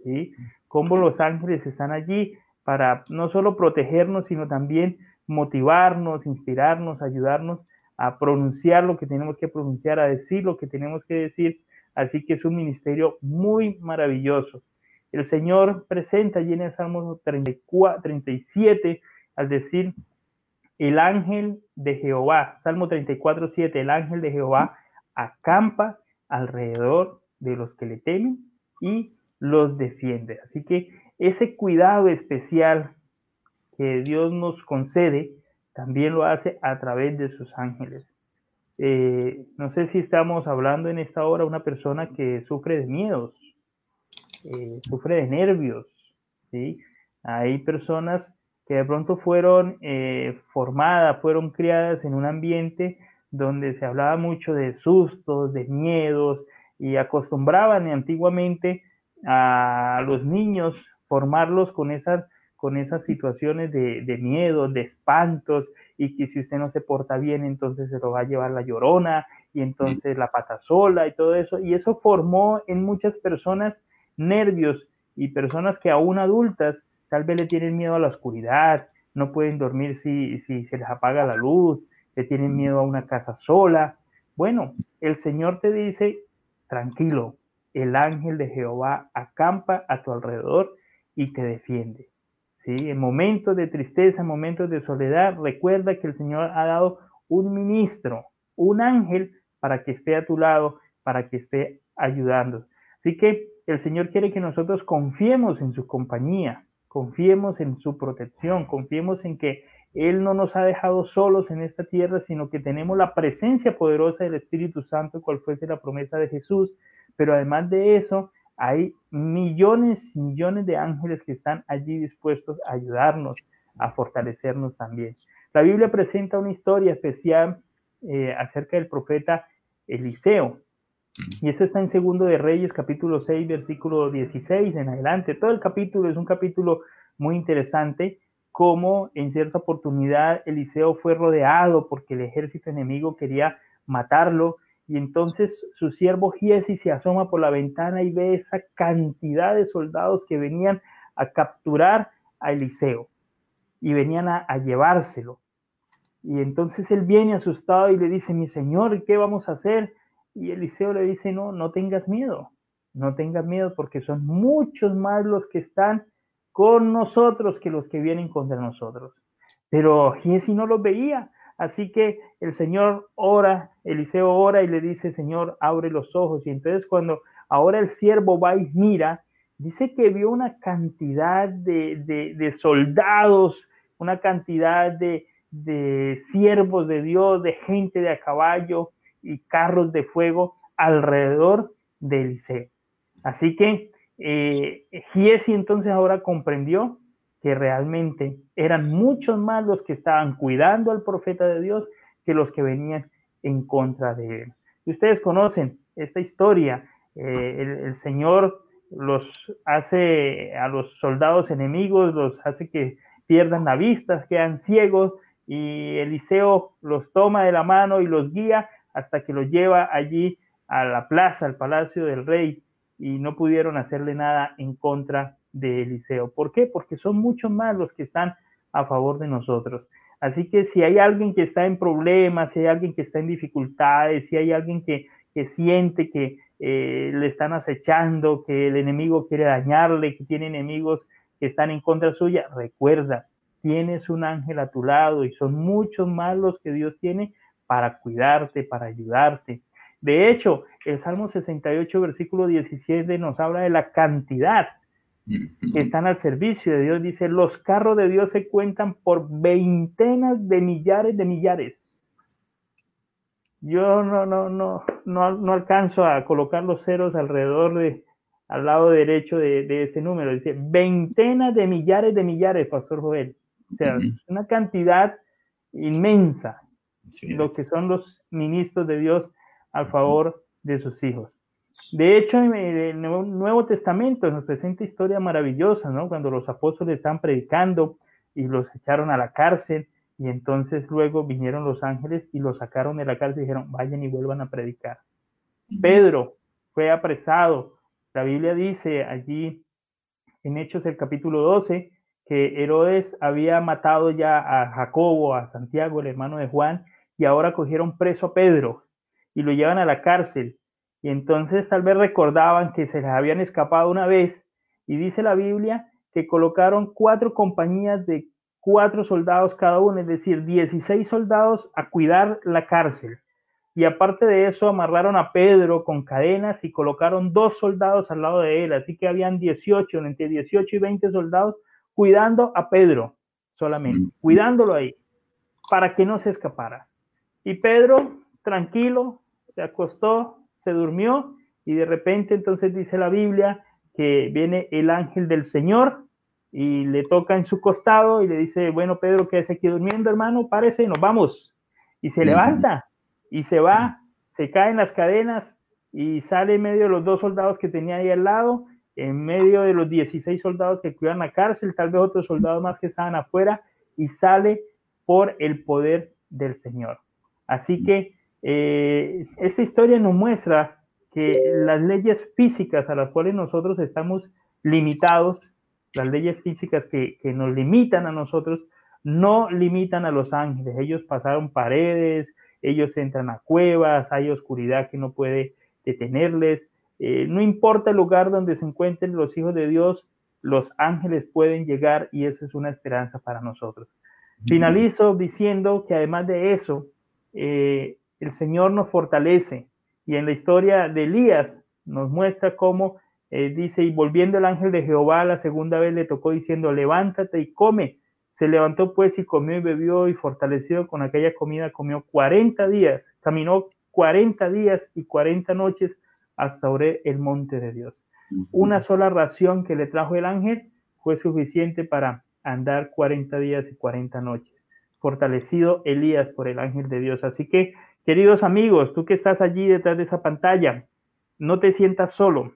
¿sí? Cómo los ángeles están allí para no solo protegernos, sino también motivarnos, inspirarnos, ayudarnos a pronunciar lo que tenemos que pronunciar, a decir lo que tenemos que decir. Así que es un ministerio muy maravilloso. El Señor presenta allí en el Salmo 34, 37 al decir, el ángel de Jehová, Salmo 34, 7, el ángel de Jehová acampa alrededor de los que le temen y los defiende. Así que ese cuidado especial que Dios nos concede también lo hace a través de sus ángeles. Eh, no sé si estamos hablando en esta hora una persona que sufre de miedos, eh, sufre de nervios, ¿sí? Hay personas que de pronto fueron eh, formadas, fueron criadas en un ambiente donde se hablaba mucho de sustos, de miedos, y acostumbraban antiguamente a los niños formarlos con esas con esas situaciones de, miedo, de espantos, y que si usted no se porta bien, entonces se lo va a llevar la llorona, y entonces la pata sola y todo eso. Y eso formó en muchas personas nervios y personas que aún adultas tal vez le tienen miedo a la oscuridad, no pueden dormir si, si se les apaga la luz, le tienen miedo a una casa sola. Bueno, el Señor te dice, tranquilo, el ángel de Jehová acampa a tu alrededor y te defiende. En momentos de tristeza, en momentos de soledad, recuerda que el Señor ha dado un ministro, un ángel para que esté a tu lado, para que esté ayudando. Así que el Señor quiere que nosotros confiemos en su compañía, confiemos en su protección, confiemos en que Él no nos ha dejado solos en esta tierra, sino que tenemos la presencia poderosa del Espíritu Santo, cual fuese la promesa de Jesús. Pero además de eso, hay millones y millones de ángeles que están allí dispuestos a ayudarnos, a fortalecernos también. La Biblia presenta una historia especial eh, acerca del profeta Eliseo. Y eso está en Segundo de Reyes, capítulo 6, versículo 16 en adelante. Todo el capítulo es un capítulo muy interesante, como en cierta oportunidad Eliseo fue rodeado porque el ejército enemigo quería matarlo. Y entonces su siervo Giesi se asoma por la ventana y ve esa cantidad de soldados que venían a capturar a Eliseo y venían a llevárselo. Y entonces él viene asustado y le dice, mi señor, ¿qué vamos a hacer? Y Eliseo le dice, no, no tengas miedo, no tengas miedo porque son muchos más los que están con nosotros que los que vienen contra nosotros. Pero Giesi no los veía, así que el Señor ora, Eliseo ora y le dice, Señor, abre los ojos. Y entonces cuando ahora el siervo va y mira, dice que vio una cantidad de, de, soldados, una cantidad de, de siervos de Dios, de gente de a caballo, y carros de fuego alrededor de Eliseo. Así que eh, Giesi entonces ahora comprendió que realmente eran muchos más los que estaban cuidando al profeta de Dios que los que venían en contra de él. Y ustedes conocen esta historia, eh, el, el, Señor los hace a los soldados enemigos, los hace que pierdan la vista, quedan ciegos, y Eliseo los toma de la mano y los guía hasta que lo lleva allí a la plaza, al palacio del rey, y no pudieron hacerle nada en contra de Eliseo. ¿Por qué? Porque son muchos más los que están a favor de nosotros. Así que si hay alguien que está en problemas, si hay alguien que está en dificultades, si hay alguien que, siente que eh, le están acechando, que el enemigo quiere dañarle, que tiene enemigos que están en contra suya, recuerda, tienes un ángel a tu lado y son muchos más los que Dios tiene para cuidarte, para ayudarte. De hecho, el Salmo 68, versículo 17 nos habla de la cantidad que están al servicio de Dios. Dice, los carros de Dios se cuentan por veintenas de millares de millares. Yo no, no, no, no, no alcanzo a colocar los ceros alrededor de, al lado derecho de, de ese número. Dice, veintenas de millares de millares, Pastor Joel. O sea, una cantidad inmensa lo que son los ministros de Dios a favor de sus hijos. De hecho, en el Nuevo Testamento nos presenta historia maravillosa, ¿no? Cuando los apóstoles están predicando y los echaron a la cárcel y entonces luego vinieron los ángeles y los sacaron de la cárcel y dijeron, vayan y vuelvan a predicar. Pedro fue apresado. La Biblia dice allí en Hechos el capítulo 12 que Herodes había matado ya a Jacobo, a Santiago, el hermano de Juan, y ahora cogieron preso a Pedro y lo llevan a la cárcel. Y entonces tal vez recordaban que se les habían escapado una vez y dice la Biblia que colocaron cuatro compañías de cuatro soldados cada uno, es decir, 16 soldados a cuidar la cárcel. Y aparte de eso, amarraron a Pedro con cadenas y colocaron dos soldados al lado de él. Así que habían 18, entre 18 y 20 soldados cuidando a Pedro solamente, cuidándolo ahí, para que no se escapara. Y Pedro, tranquilo, se acostó, se durmió y de repente entonces dice la Biblia que viene el ángel del Señor y le toca en su costado y le dice, bueno, Pedro, quédese aquí durmiendo, hermano, párese, nos vamos. Y se levanta y se va, se caen las cadenas y sale en medio de los dos soldados que tenía ahí al lado, en medio de los 16 soldados que cuidan la cárcel, tal vez otros soldados más que estaban afuera, y sale por el poder del Señor. Así que eh, esta historia nos muestra que las leyes físicas a las cuales nosotros estamos limitados, las leyes físicas que, nos limitan a nosotros, no limitan a los ángeles. Ellos pasaron paredes, ellos entran a cuevas, hay oscuridad que no puede detenerles. Eh, no importa el lugar donde se encuentren los hijos de Dios, los ángeles pueden llegar y eso es una esperanza para nosotros. Finalizo diciendo que además de eso, eh, el Señor nos fortalece y en la historia de Elías nos muestra cómo eh, dice, y volviendo el ángel de Jehová la segunda vez le tocó diciendo, levántate y come. Se levantó pues y comió y bebió y fortalecido con aquella comida comió 40 días, caminó 40 días y 40 noches hasta oré el monte de Dios. Una sola ración que le trajo el ángel fue suficiente para andar 40 días y 40 noches. Fortalecido Elías por el ángel de Dios. Así que, queridos amigos, tú que estás allí detrás de esa pantalla, no te sientas solo.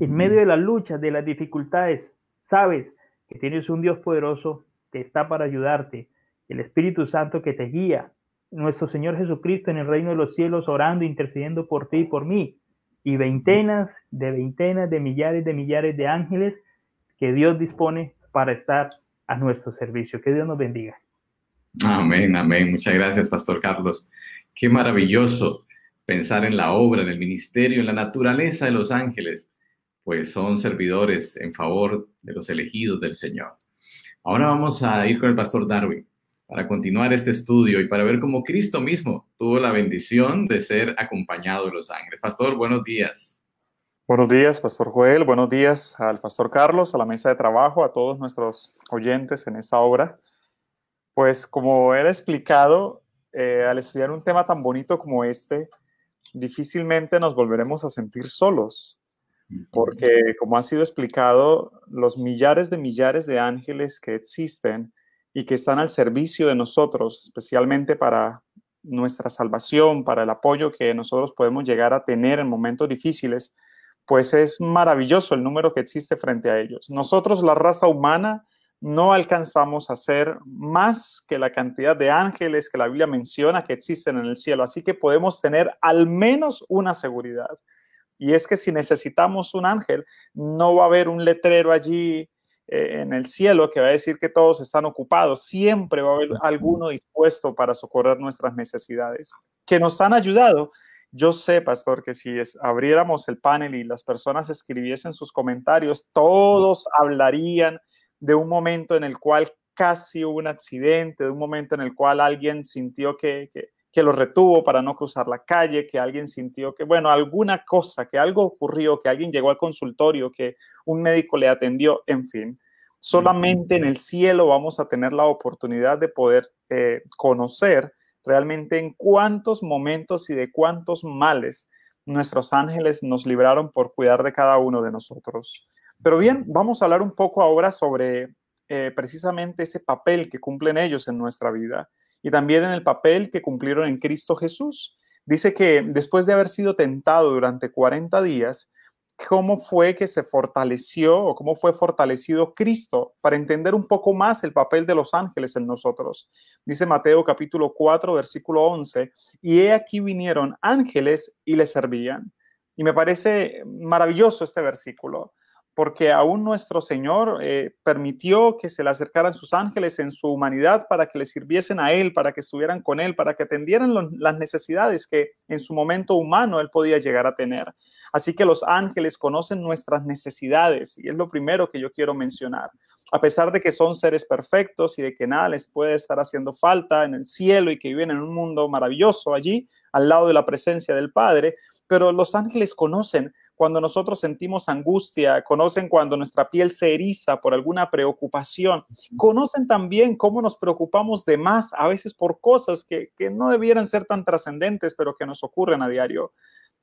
En medio de las luchas, de las dificultades, sabes que tienes un Dios poderoso que está para ayudarte, el Espíritu Santo que te guía, nuestro Señor Jesucristo en el reino de los cielos orando, intercediendo por ti y por mí, y veintenas de veintenas de millares de millares de ángeles que Dios dispone para estar a nuestro servicio. Que Dios nos bendiga. Amén, amén. Muchas gracias, Pastor Carlos. Qué maravilloso pensar en la obra, en el ministerio, en la naturaleza de los ángeles, pues son servidores en favor de los elegidos del Señor. Ahora vamos a ir con el Pastor Darwin para continuar este estudio y para ver cómo Cristo mismo tuvo la bendición de ser acompañado de los ángeles. Pastor, buenos días. Buenos días, Pastor Joel. Buenos días al Pastor Carlos, a la mesa de trabajo, a todos nuestros oyentes en esta obra. Pues como he explicado, eh, al estudiar un tema tan bonito como este, difícilmente nos volveremos a sentir solos, porque como ha sido explicado, los millares de millares de ángeles que existen y que están al servicio de nosotros, especialmente para nuestra salvación, para el apoyo que nosotros podemos llegar a tener en momentos difíciles, pues es maravilloso el número que existe frente a ellos. Nosotros, la raza humana, no alcanzamos a ser más que la cantidad de ángeles que la Biblia menciona que existen en el cielo, así que podemos tener al menos una seguridad. Y es que si necesitamos un ángel, no va a haber un letrero allí eh, en el cielo que va a decir que todos están ocupados. Siempre va a haber alguno dispuesto para socorrer nuestras necesidades, que nos han ayudado. Yo sé, pastor, que si abriéramos el panel y las personas escribiesen sus comentarios, todos hablarían de un momento en el cual casi hubo un accidente, de un momento en el cual alguien sintió que, que, que lo retuvo para no cruzar la calle, que alguien sintió que, bueno, alguna cosa, que algo ocurrió, que alguien llegó al consultorio, que un médico le atendió, en fin. Solamente en el cielo vamos a tener la oportunidad de poder eh, conocer realmente en cuántos momentos y de cuántos males nuestros ángeles nos libraron por cuidar de cada uno de nosotros. Pero bien, vamos a hablar un poco ahora sobre eh, precisamente ese papel que cumplen ellos en nuestra vida y también en el papel que cumplieron en Cristo Jesús. Dice que después de haber sido tentado durante 40 días, cómo fue que se fortaleció o cómo fue fortalecido Cristo para entender un poco más el papel de los ángeles en nosotros. Dice Mateo capítulo 4, versículo 11, y he aquí vinieron ángeles y le servían. Y me parece maravilloso este versículo porque aún nuestro Señor eh, permitió que se le acercaran sus ángeles en su humanidad para que le sirviesen a Él, para que estuvieran con Él, para que atendieran las necesidades que en su momento humano Él podía llegar a tener. Así que los ángeles conocen nuestras necesidades y es lo primero que yo quiero mencionar. A pesar de que son seres perfectos y de que nada les puede estar haciendo falta en el cielo y que viven en un mundo maravilloso allí, al lado de la presencia del Padre, pero los ángeles conocen cuando nosotros sentimos angustia, conocen cuando nuestra piel se eriza por alguna preocupación, conocen también cómo nos preocupamos de más, a veces por cosas que, no debieran ser tan trascendentes, pero que nos ocurren a diario.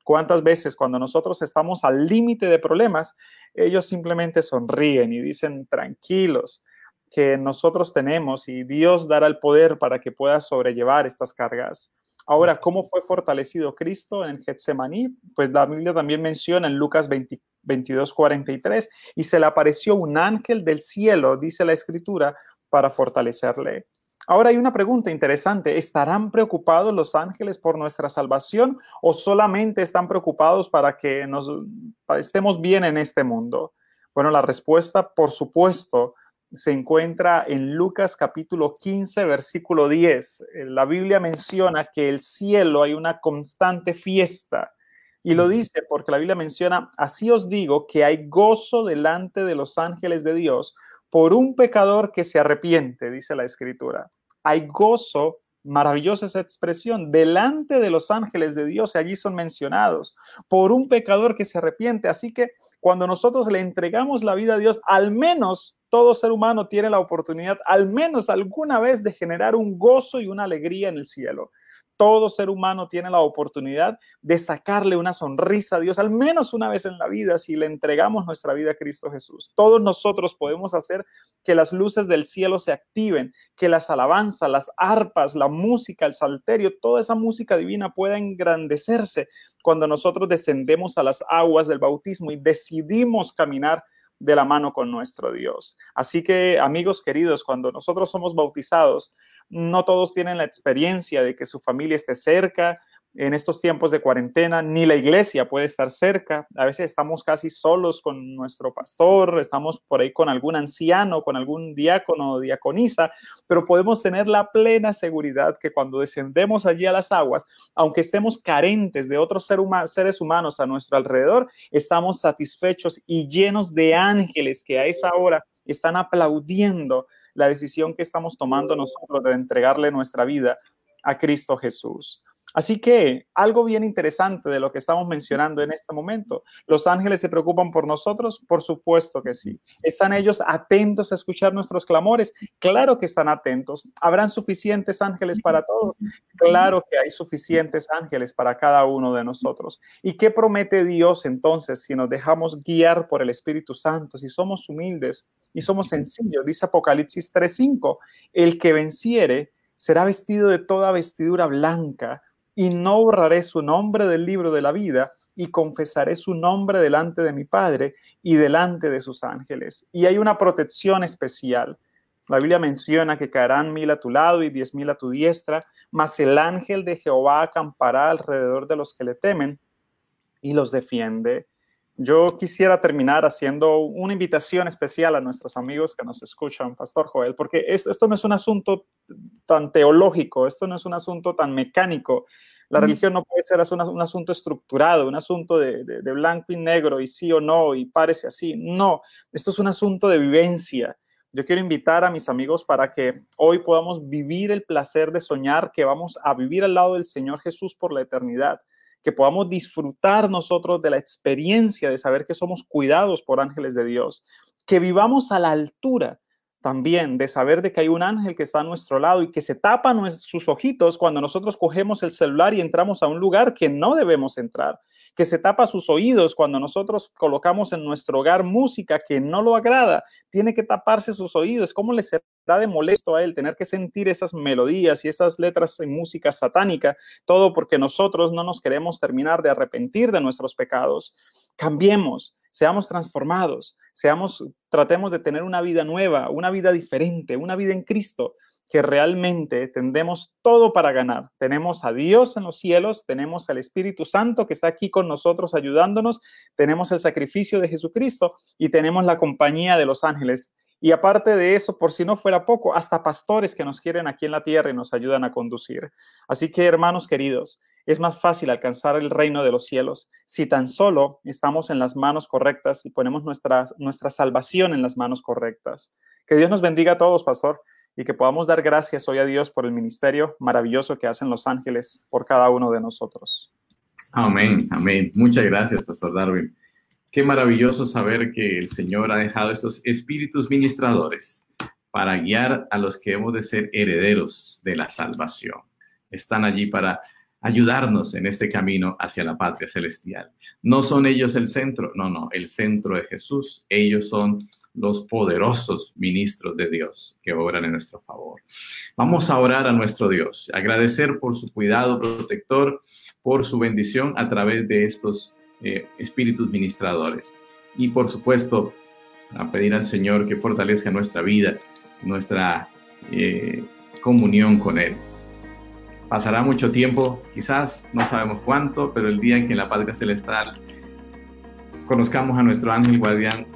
¿Cuántas veces cuando nosotros estamos al límite de problemas, ellos simplemente sonríen y dicen tranquilos que nosotros tenemos y Dios dará el poder para que puedas sobrellevar estas cargas? Ahora, ¿cómo fue fortalecido Cristo en Getsemaní? Pues la Biblia también menciona en Lucas 22, 43, y se le apareció un ángel del cielo, dice la escritura, para fortalecerle. Ahora hay una pregunta interesante. ¿Estarán preocupados los ángeles por nuestra salvación o solamente están preocupados para que nos estemos bien en este mundo? Bueno, la respuesta, por supuesto, se encuentra en Lucas capítulo 15, versículo 10. Eh, la Biblia menciona que el cielo hay una constante fiesta. Y lo dice porque la Biblia menciona, así os digo que hay gozo delante de los ángeles de Dios por un pecador que se arrepiente, dice la escritura. Hay gozo Maravillosa esa expresión, delante de los ángeles de Dios, allí son mencionados, por un pecador que se arrepiente. Así que cuando nosotros le entregamos la vida a Dios, al menos todo ser humano tiene la oportunidad, al menos alguna vez, de generar un gozo y una alegría en el cielo todo ser humano tiene la oportunidad de sacarle una sonrisa a Dios, al menos una vez en la vida, si le entregamos nuestra vida a Cristo Jesús. Todos nosotros podemos hacer que las luces del cielo se activen, que las alabanzas, las arpas, la música, el salterio, toda esa música divina pueda engrandecerse cuando nosotros descendemos a las aguas del bautismo y decidimos caminar de la mano con nuestro Dios. Así que, amigos queridos, cuando nosotros somos bautizados, no todos tienen la experiencia de que su familia esté cerca en estos tiempos de cuarentena, ni la iglesia puede estar cerca. A veces estamos casi solos con nuestro pastor, estamos por ahí con algún anciano, con algún diácono o diaconisa, pero podemos tener la plena seguridad que cuando descendemos allí a las aguas, aunque estemos carentes de otros seres humanos a nuestro alrededor, estamos satisfechos y llenos de ángeles que a esa hora están aplaudiendo la decisión que estamos tomando nosotros de entregarle nuestra vida a Cristo Jesús. Así que algo bien interesante de lo que estamos mencionando en este momento, ¿los ángeles se preocupan por nosotros? Por supuesto que sí. ¿Están ellos atentos a escuchar nuestros clamores? Claro que están atentos. ¿Habrán suficientes ángeles para todos? Claro que hay suficientes ángeles para cada uno de nosotros. ¿Y qué promete Dios entonces si nos dejamos guiar por el Espíritu Santo, si somos humildes y somos sencillos? Dice Apocalipsis 3:5, el que venciere será vestido de toda vestidura blanca y no borraré su nombre del libro de la vida y confesaré su nombre delante de mi Padre y delante de sus ángeles. Y hay una protección especial. La Biblia menciona que caerán mil a tu lado y diez mil a tu diestra, mas el ángel de Jehová acampará alrededor de los que le temen y los defiende. Yo quisiera terminar haciendo una invitación especial a nuestros amigos que nos escuchan, Pastor Joel, porque esto no es un asunto tan teológico, esto no es un asunto tan mecánico. La religión no puede ser un, asunto estructurado, un asunto de, de, blanco y negro y sí o no y parece así. No, esto es un asunto de vivencia. Yo quiero invitar a mis amigos para que hoy podamos vivir el placer de soñar que vamos a vivir al lado del Señor Jesús por la eternidad que podamos disfrutar nosotros de la experiencia de saber que somos cuidados por ángeles de Dios, que vivamos a la altura también de saber de que hay un ángel que está a nuestro lado y que se tapa sus ojitos cuando nosotros cogemos el celular y entramos a un lugar que no debemos entrar, que se tapa sus oídos cuando nosotros colocamos en nuestro hogar música que no lo agrada, tiene que taparse sus oídos. ¿Cómo le será de molesto a él tener que sentir esas melodías y esas letras en música satánica? Todo porque nosotros no nos queremos terminar de arrepentir de nuestros pecados. Cambiemos, seamos transformados, seamos, tratemos de tener una vida nueva, una vida diferente, una vida en Cristo, que realmente tendemos todo para ganar. Tenemos a Dios en los cielos, tenemos al Espíritu Santo que está aquí con nosotros ayudándonos, tenemos el sacrificio de Jesucristo y tenemos la compañía de los ángeles. Y aparte de eso, por si no fuera poco, hasta pastores que nos quieren aquí en la tierra y nos ayudan a conducir. Así que, hermanos queridos, es más fácil alcanzar el reino de los cielos si tan solo estamos en las manos correctas y ponemos nuestra, nuestra salvación en las manos correctas. Que Dios nos bendiga a todos, pastor, y que podamos dar gracias hoy a Dios por el ministerio maravilloso que hacen los ángeles por cada uno de nosotros. Amén, amén. Muchas gracias, pastor Darwin. Qué maravilloso saber que el Señor ha dejado estos espíritus ministradores para guiar a los que hemos de ser herederos de la salvación. Están allí para ayudarnos en este camino hacia la patria celestial. No son ellos el centro, no, no, el centro de Jesús. Ellos son los poderosos ministros de Dios que obran en nuestro favor. Vamos a orar a nuestro Dios, agradecer por su cuidado protector, por su bendición a través de estos eh, espíritus ministradores. Y por supuesto, a pedir al Señor que fortalezca nuestra vida, nuestra eh, comunión con Él. Pasará mucho tiempo, quizás no sabemos cuánto, pero el día en que en la patria celestial conozcamos a nuestro ángel guardián,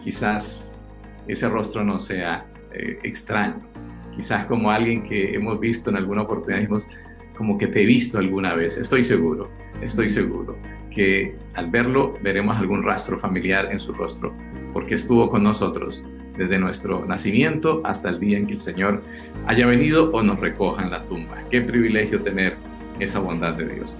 quizás ese rostro no sea eh, extraño. Quizás como alguien que hemos visto en alguna oportunidad, dijimos, como que te he visto alguna vez. Estoy seguro, estoy seguro que al verlo veremos algún rastro familiar en su rostro, porque estuvo con nosotros desde nuestro nacimiento hasta el día en que el Señor haya venido o nos recoja en la tumba. Qué privilegio tener esa bondad de Dios.